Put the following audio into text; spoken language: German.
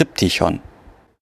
Triptychon